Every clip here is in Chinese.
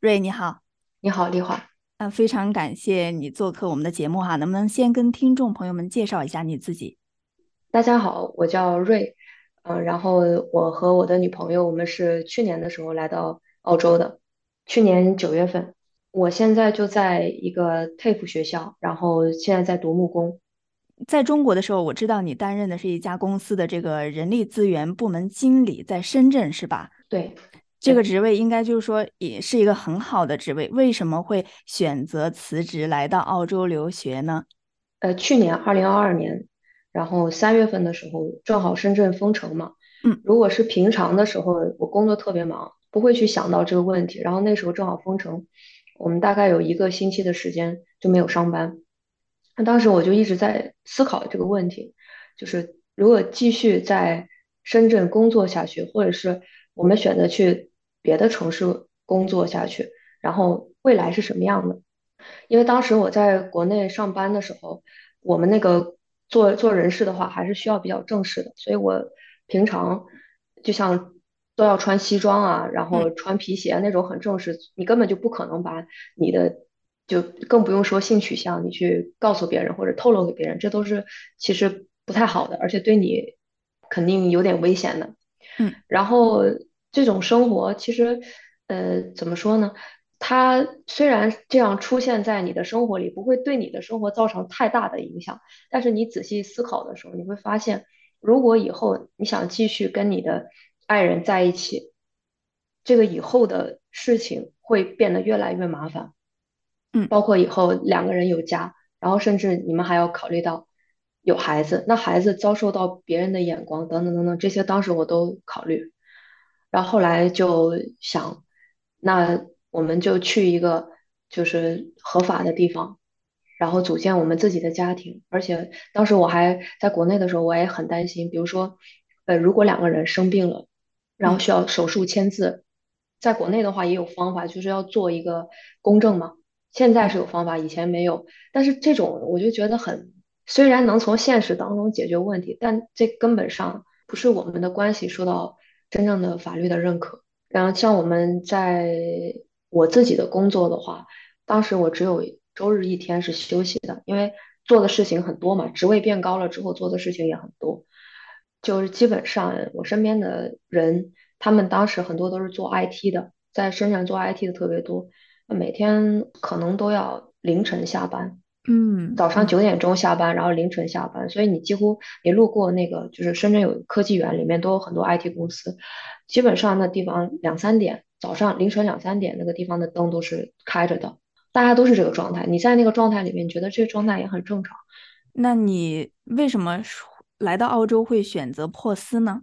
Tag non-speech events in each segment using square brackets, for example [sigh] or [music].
瑞，你好，你好，丽华。啊，非常感谢你做客我们的节目哈，能不能先跟听众朋友们介绍一下你自己？大家好，我叫瑞，嗯，然后我和我的女朋友，我们是去年的时候来到澳洲的，去年九月份。我现在就在一个 TAFE 学校，然后现在在读木工。在中国的时候，我知道你担任的是一家公司的这个人力资源部门经理，在深圳是吧？对。这个职位应该就是说也是一个很好的职位，为什么会选择辞职来到澳洲留学呢？呃，去年二零二二年，然后三月份的时候，正好深圳封城嘛。嗯，如果是平常的时候，我工作特别忙，不会去想到这个问题。然后那时候正好封城，我们大概有一个星期的时间就没有上班。那当时我就一直在思考这个问题，就是如果继续在深圳工作下去，或者是我们选择去。别的城市工作下去，然后未来是什么样的？因为当时我在国内上班的时候，我们那个做做人事的话，还是需要比较正式的，所以我平常就像都要穿西装啊，然后穿皮鞋那种很正式，你根本就不可能把你的，就更不用说性取向，你去告诉别人或者透露给别人，这都是其实不太好的，而且对你肯定有点危险的。嗯，然后。这种生活其实，呃，怎么说呢？它虽然这样出现在你的生活里，不会对你的生活造成太大的影响，但是你仔细思考的时候，你会发现，如果以后你想继续跟你的爱人在一起，这个以后的事情会变得越来越麻烦。嗯，包括以后两个人有家，然后甚至你们还要考虑到有孩子，那孩子遭受到别人的眼光等等等等，这些当时我都考虑。然后后来就想，那我们就去一个就是合法的地方，然后组建我们自己的家庭。而且当时我还在国内的时候，我也很担心，比如说，呃，如果两个人生病了，然后需要手术签字，在国内的话也有方法，就是要做一个公证嘛。现在是有方法，以前没有。但是这种我就觉得很，虽然能从现实当中解决问题，但这根本上不是我们的关系受到。真正的法律的认可，然后像我们在我自己的工作的话，当时我只有周日一天是休息的，因为做的事情很多嘛，职位变高了之后做的事情也很多，就是基本上我身边的人，他们当时很多都是做 IT 的，在深圳做 IT 的特别多，每天可能都要凌晨下班。嗯，早上九点钟下班，然后凌晨下班，所以你几乎你路过那个就是深圳有科技园，里面都有很多 IT 公司，基本上那地方两三点，早上凌晨两三点那个地方的灯都是开着的，大家都是这个状态。你在那个状态里面，觉得这个状态也很正常。那你为什么来到澳洲会选择珀斯呢？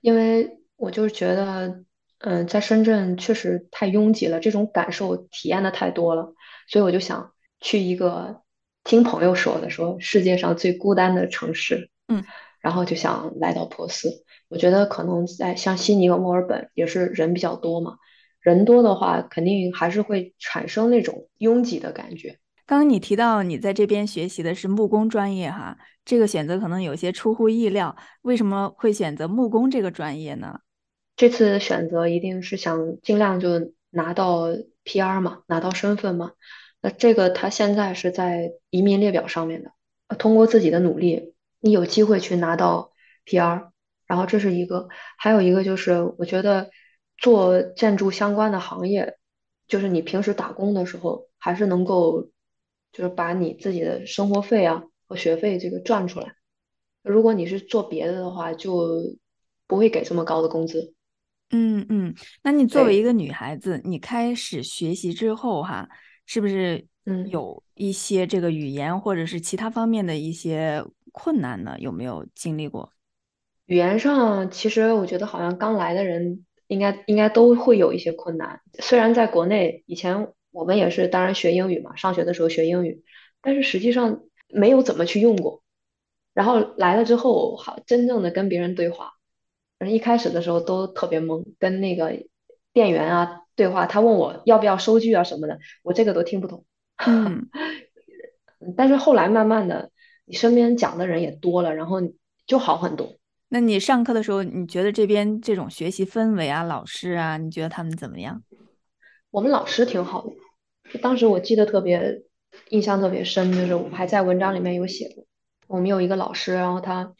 因为我就是觉得，嗯，在深圳确实太拥挤了，这种感受体验的太多了，所以我就想去一个。听朋友说的，说世界上最孤单的城市，嗯，然后就想来到珀斯。我觉得可能在像悉尼和墨尔本也是人比较多嘛，人多的话肯定还是会产生那种拥挤的感觉。刚刚你提到你在这边学习的是木工专业哈，这个选择可能有些出乎意料。为什么会选择木工这个专业呢？这次选择一定是想尽量就拿到 PR 嘛，拿到身份嘛。那这个他现在是在移民列表上面的，通过自己的努力，你有机会去拿到 PR，然后这是一个，还有一个就是我觉得做建筑相关的行业，就是你平时打工的时候，还是能够就是把你自己的生活费啊和学费这个赚出来。如果你是做别的的话，就不会给这么高的工资。嗯嗯，那你作为一个女孩子，你开始学习之后哈。是不是嗯有一些这个语言或者是其他方面的一些困难呢？有没有经历过？语言上，其实我觉得好像刚来的人应该应该都会有一些困难。虽然在国内以前我们也是当然学英语嘛，上学的时候学英语，但是实际上没有怎么去用过。然后来了之后，好真正的跟别人对话，一开始的时候都特别懵，跟那个店员啊。对话，他问我要不要收据啊什么的，我这个都听不懂。[laughs] 嗯，但是后来慢慢的，你身边讲的人也多了，然后就好很多。那你上课的时候，你觉得这边这种学习氛围啊，老师啊，你觉得他们怎么样？我们老师挺好的，当时我记得特别印象特别深，就是我还在文章里面有写过，我们有一个老师，然后他，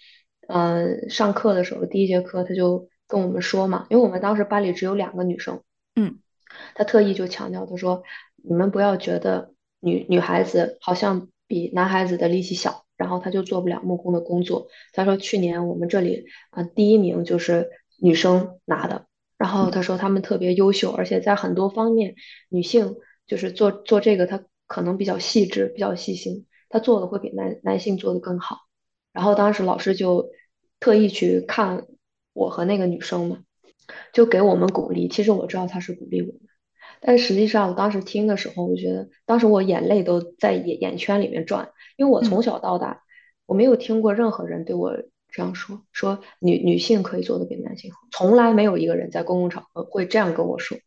嗯，上课的时候第一节课他就跟我们说嘛，因为我们当时班里只有两个女生，嗯，他特意就强调，他说你们不要觉得女女孩子好像比男孩子的力气小，然后他就做不了木工的工作。他说去年我们这里啊第一名就是女生拿的。然后他说他们特别优秀，而且在很多方面，女性就是做做这个，她可能比较细致、比较细心，她做的会比男男性做的更好。然后当时老师就特意去看我和那个女生嘛，就给我们鼓励。其实我知道他是鼓励我们，但实际上我当时听的时候，我觉得当时我眼泪都在眼眼圈里面转，因为我从小到大我没有听过任何人对我。这样说说女女性可以做的比男性好，从来没有一个人在公共场合会这样跟我说，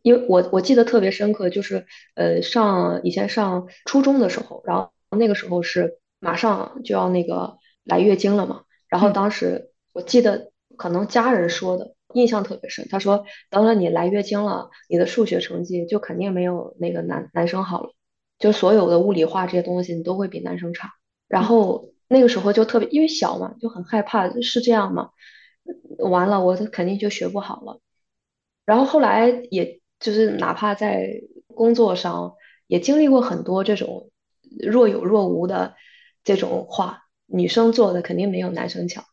因为我我记得特别深刻，就是呃上以前上初中的时候，然后那个时候是马上就要那个来月经了嘛，然后当时我记得可能家人说的印象特别深，他说等了你来月经了，你的数学成绩就肯定没有那个男男生好了，就所有的物理化这些东西你都会比男生差，然后。那个时候就特别，因为小嘛，就很害怕，是这样吗？完了，我肯定就学不好了。然后后来，也就是哪怕在工作上，也经历过很多这种若有若无的这种话，女生做的肯定没有男生强。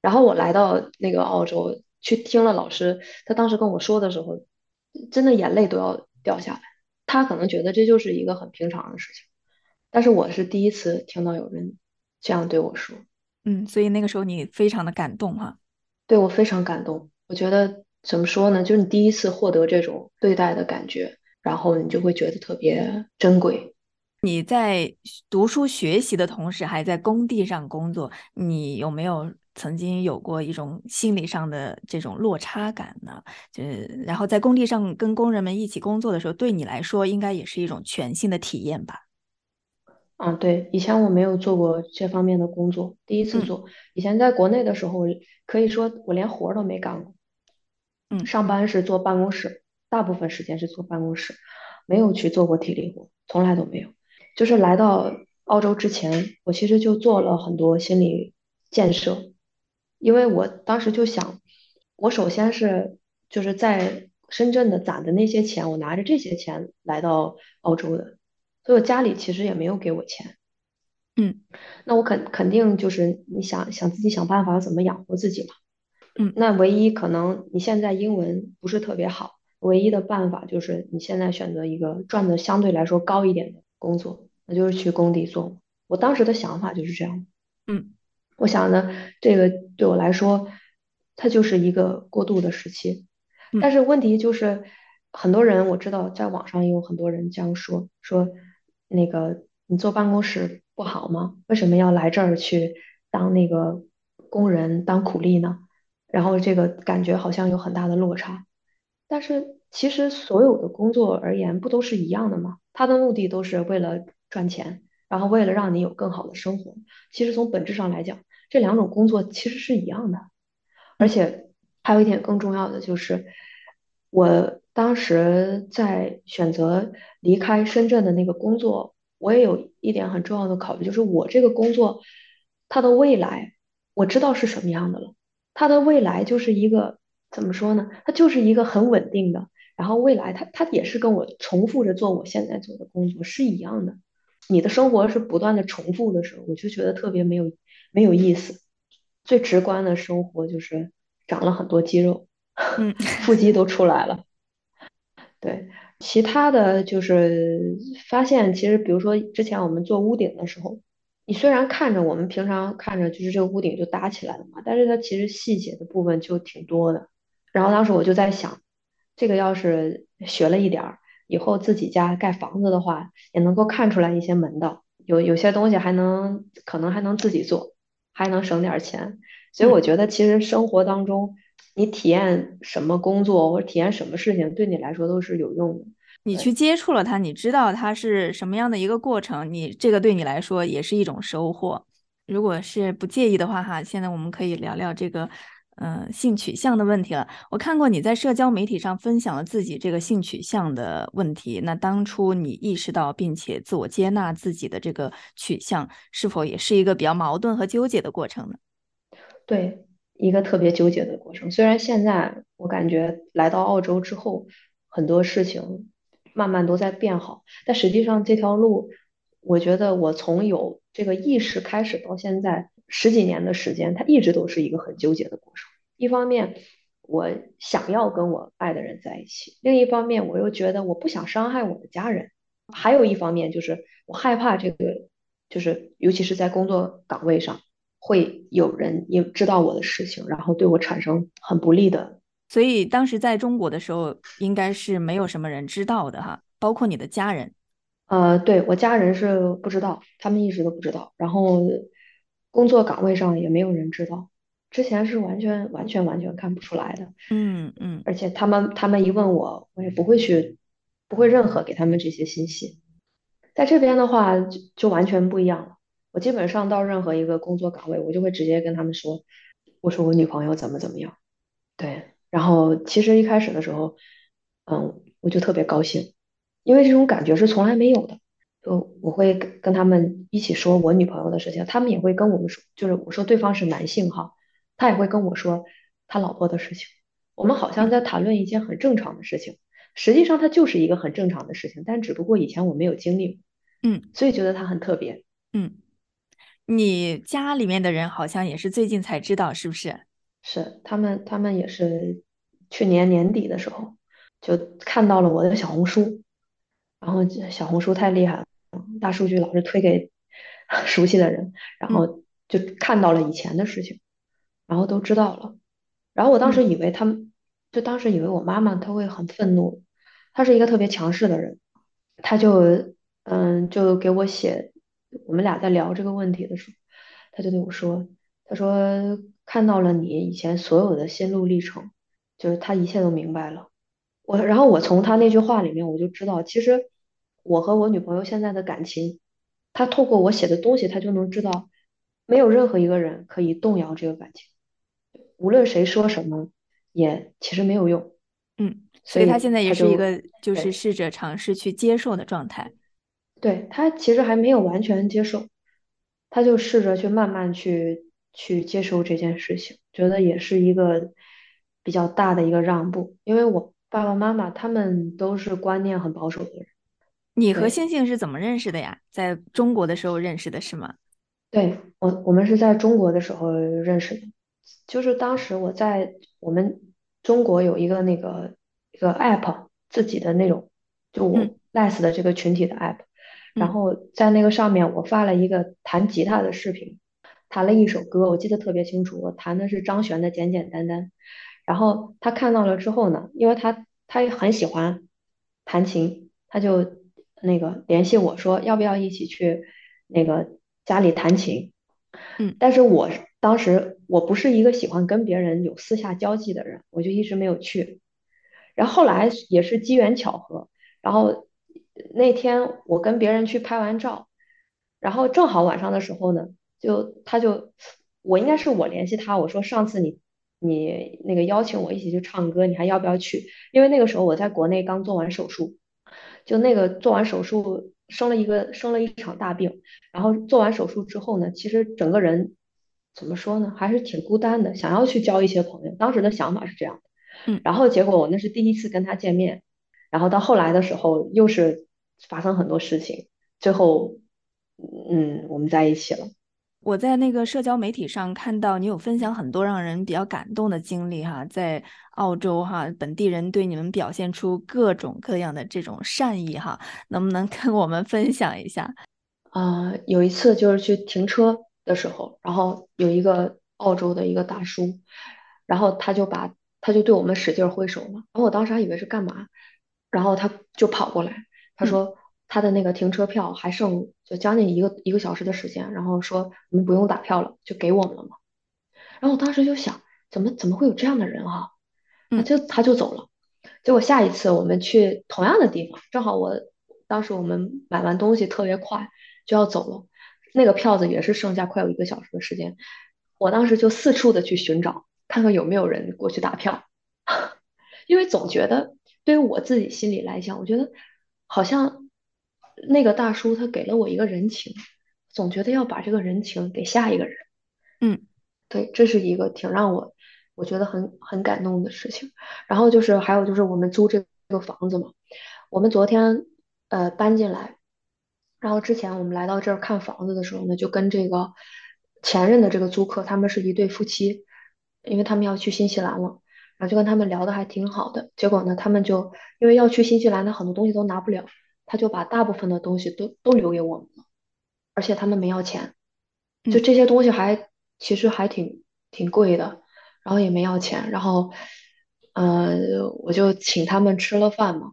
然后我来到那个澳洲，去听了老师，他当时跟我说的时候，真的眼泪都要掉下来。他可能觉得这就是一个很平常的事情，但是我是第一次听到有人。这样对我说，嗯，所以那个时候你非常的感动哈，对我非常感动。我觉得怎么说呢，就是你第一次获得这种对待的感觉，然后你就会觉得特别珍贵。你在读书学习的同时，还在工地上工作，你有没有曾经有过一种心理上的这种落差感呢？就是然后在工地上跟工人们一起工作的时候，对你来说应该也是一种全新的体验吧？嗯，对，以前我没有做过这方面的工作，第一次做。以前在国内的时候，可以说我连活儿都没干过。嗯，上班是坐办公室，大部分时间是坐办公室，没有去做过体力活，从来都没有。就是来到澳洲之前，我其实就做了很多心理建设，因为我当时就想，我首先是就是在深圳的攒的那些钱，我拿着这些钱来到澳洲的。所以我家里其实也没有给我钱，嗯，那我肯肯定就是你想想自己想办法怎么养活自己嘛，嗯，那唯一可能你现在英文不是特别好，唯一的办法就是你现在选择一个赚的相对来说高一点的工作，那就是去工地做。我当时的想法就是这样，嗯，我想呢，这个对我来说，它就是一个过渡的时期，但是问题就是很多人我知道在网上也有很多人这样说说。那个你坐办公室不好吗？为什么要来这儿去当那个工人当苦力呢？然后这个感觉好像有很大的落差。但是其实所有的工作而言不都是一样的吗？它的目的都是为了赚钱，然后为了让你有更好的生活。其实从本质上来讲，这两种工作其实是一样的。而且还有一点更重要的就是，我。当时在选择离开深圳的那个工作，我也有一点很重要的考虑，就是我这个工作它的未来我知道是什么样的了。它的未来就是一个怎么说呢？它就是一个很稳定的，然后未来它它也是跟我重复着做我现在做的工作是一样的。你的生活是不断的重复的时候，我就觉得特别没有没有意思。最直观的生活就是长了很多肌肉，嗯，腹肌都出来了。对，其他的就是发现，其实比如说之前我们做屋顶的时候，你虽然看着我们平常看着就是这个屋顶就搭起来了嘛，但是它其实细节的部分就挺多的。然后当时我就在想，这个要是学了一点儿，以后自己家盖房子的话，也能够看出来一些门道。有有些东西还能可能还能自己做，还能省点钱。所以我觉得其实生活当中。你体验什么工作或者体验什么事情，对你来说都是有用的。你去接触了它，你知道它是什么样的一个过程，你这个对你来说也是一种收获。如果是不介意的话，哈，现在我们可以聊聊这个，嗯，性取向的问题了。我看过你在社交媒体上分享了自己这个性取向的问题。那当初你意识到并且自我接纳自己的这个取向，是否也是一个比较矛盾和纠结的过程呢？对，一个特别纠结的过程。虽然现在我感觉来到澳洲之后，很多事情慢慢都在变好，但实际上这条路，我觉得我从有这个意识开始到现在。十几年的时间，它一直都是一个很纠结的过程。一方面，我想要跟我爱的人在一起；另一方面，我又觉得我不想伤害我的家人。还有一方面，就是我害怕这个，就是尤其是在工作岗位上，会有人也知道我的事情，然后对我产生很不利的。所以当时在中国的时候，应该是没有什么人知道的哈，包括你的家人。呃，对我家人是不知道，他们一直都不知道。然后。工作岗位上也没有人知道，之前是完全完全完全看不出来的。嗯嗯，而且他们他们一问我，我也不会去，不会任何给他们这些信息。在这边的话就就完全不一样了。我基本上到任何一个工作岗位，我就会直接跟他们说，我说我女朋友怎么怎么样。对，然后其实一开始的时候，嗯，我就特别高兴，因为这种感觉是从来没有的。就我会跟跟他们一起说我女朋友的事情，他们也会跟我们说，就是我说对方是男性哈，他也会跟我说他老婆的事情。我们好像在谈论一件很正常的事情，实际上它就是一个很正常的事情，但只不过以前我没有经历，嗯，所以觉得它很特别。嗯，你家里面的人好像也是最近才知道，是不是？是，他们他们也是去年年底的时候就看到了我的小红书，然后小红书太厉害了。大数据老是推给 [laughs] 熟悉的人，然后就看到了以前的事情，然后都知道了。然后我当时以为他们，就当时以为我妈妈她会很愤怒，她是一个特别强势的人，她就嗯就给我写，我们俩在聊这个问题的时候，她就对我说，她说看到了你以前所有的心路历程，就是她一切都明白了。我然后我从他那句话里面我就知道，其实。我和我女朋友现在的感情，他透过我写的东西，他就能知道，没有任何一个人可以动摇这个感情，无论谁说什么，也其实没有用。嗯，所以他现在也是一个就是试着尝试去接受的状态。对他其实还没有完全接受，他就试着去慢慢去去接受这件事情，觉得也是一个比较大的一个让步，因为我爸爸妈妈他们都是观念很保守的人。你和星星是怎么认识的呀？在中国的时候认识的是吗？对我，我们是在中国的时候认识的，就是当时我在我们中国有一个那个一个 app，自己的那种，就我 less 的这个群体的 app，然后在那个上面我发了一个弹吉他的视频，弹了一首歌，我记得特别清楚，我弹的是张悬的《简简单单》，然后他看到了之后呢，因为他他也很喜欢弹琴，他就。那个联系我说要不要一起去那个家里弹琴，嗯，但是我当时我不是一个喜欢跟别人有私下交际的人，我就一直没有去。然后后来也是机缘巧合，然后那天我跟别人去拍完照，然后正好晚上的时候呢，就他就我应该是我联系他，我说上次你你那个邀请我一起去唱歌，你还要不要去？因为那个时候我在国内刚做完手术。就那个做完手术生了一个生了一场大病，然后做完手术之后呢，其实整个人怎么说呢，还是挺孤单的，想要去交一些朋友。当时的想法是这样的，嗯，然后结果我那是第一次跟他见面，然后到后来的时候又是发生很多事情，最后嗯我们在一起了。我在那个社交媒体上看到你有分享很多让人比较感动的经历哈，在澳洲哈本地人对你们表现出各种各样的这种善意哈，能不能跟我们分享一下？啊，有一次就是去停车的时候，然后有一个澳洲的一个大叔，然后他就把他就对我们使劲挥手嘛，然后我当时还以为是干嘛，然后他就跑过来，他说。他的那个停车票还剩就将近一个一个小时的时间，然后说你们不用打票了，就给我们了嘛。然后我当时就想，怎么怎么会有这样的人啊？他就他就走了。结果下一次我们去同样的地方，正好我当时我们买完东西特别快就要走了，那个票子也是剩下快有一个小时的时间。我当时就四处的去寻找，看看有没有人过去打票，[laughs] 因为总觉得对于我自己心里来讲，我觉得好像那个大叔他给了我一个人情，总觉得要把这个人情给下一个人。嗯，对，这是一个挺让我我觉得很很感动的事情。然后就是还有就是我们租这个房子嘛，我们昨天呃搬进来，然后之前我们来到这儿看房子的时候呢，就跟这个前任的这个租客他们是一对夫妻，因为他们要去新西兰了，然后就跟他们聊的还挺好的。结果呢，他们就因为要去新西兰，他很多东西都拿不了，他就把大部分的东西都都留给我们了，而且他们没要钱，就嗯这些东西还其实还挺挺贵的，然后也没要钱，然后呃我就请他们吃了饭嘛。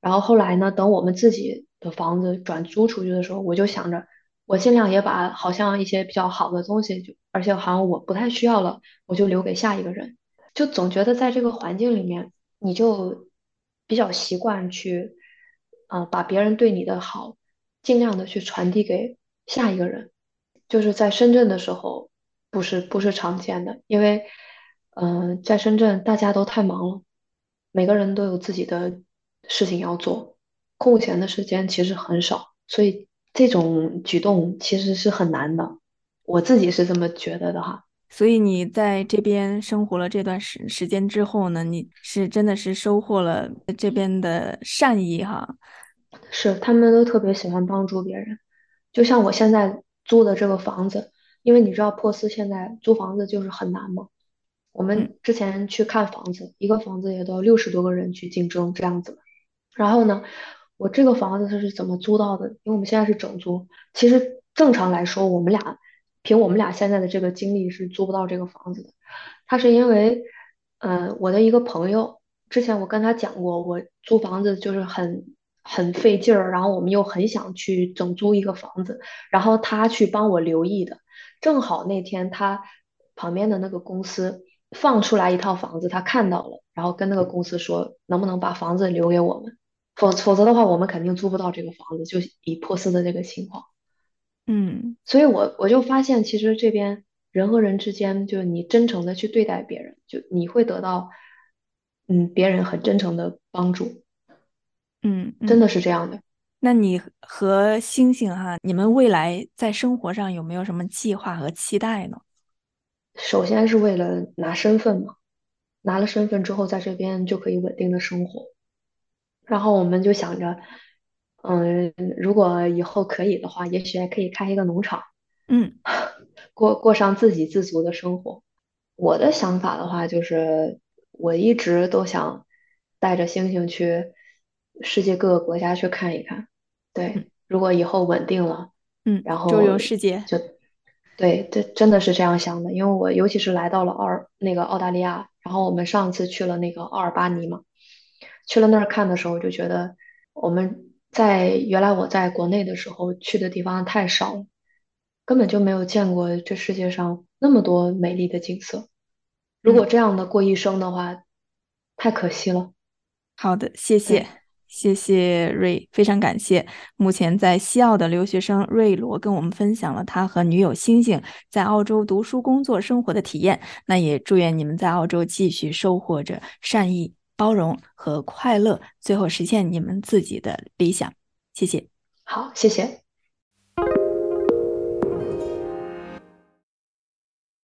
然后后来呢，等我们自己的房子转租出去的时候，我就想着，我尽量也把好像一些比较好的东西，就而且好像我不太需要了，我就留给下一个人。就总觉得在这个环境里面，你就比较习惯去，啊，把别人对你的好，尽量的去传递给下一个人。就是在深圳的时候，不是不是常见的，因为，嗯、在深圳大家都太忙了，每个人都有自己的事情要做，空闲的时间其实很少，所以这种举动其实是很难的，我自己是这么觉得的哈。所以你在这边生活了这段时时间之后呢，你是真的是收获了这边的善意哈。是，他们都特别喜欢帮助别人，就像我现在租的这个房子，因为你知道珀斯现在租房子就是很难嘛。我嗯们之前去看房子，一个房子也都要六十多个人去竞争这样子。然后呢，我这个房子它是怎么租到的？因为我们现在是整租，其实正常来说，我们俩凭我们俩现在的这个经历是租不到这个房子的。他是因为，呃，我的一个朋友，之前我跟他讲过，我租房子就是很很费劲儿，然后我们又很想去整租一个房子，然后他去帮我留意的。正好那天他旁边的那个公司放出来一套房子，他看到了，然后跟那个公司说能不能把房子留给我们，否否则的话我们肯定租不到这个房子，就以珀斯的这个情况。嗯所以我我就发现，其实这边人和人之间，就是你真诚的去对待别人，就你会得到，嗯，别人很真诚的帮助，嗯嗯。真的是这样的。那你和星星哈，你们未来在生活上有没有什么计划和期待呢？首先是为了拿身份嘛，拿了身份之后，在这边就可以稳定的生活。然后我们就想着，嗯，如果以后可以的话，也许还可以开一个农场，嗯 [laughs] 过过上自给自足的生活。我的想法的话，就是我一直都想带着星星去世界各个国家去看一看。嗯对，如果以后稳定了，嗯，然后周游世界。就对，这真的是这样想的。因为我尤其是来到了奥尔那个澳大利亚，然后我们上次去了那个奥尔巴尼嘛，去了那儿看的时候，就觉得我们在原来我在国内的时候去的地方太少了。根本就没有见过这世界上那么多美丽的景色。如果嗯，这样的过一生的话，太可惜了。好的，谢谢，对，谢谢瑞，非常感谢。目前在西澳的留学生瑞罗跟我们分享了他和女友星星在澳洲读书、工作、生活的体验。那也祝愿你们在澳洲继续收获着善意、包容和快乐，最后实现你们自己的理想。谢谢。好，谢谢。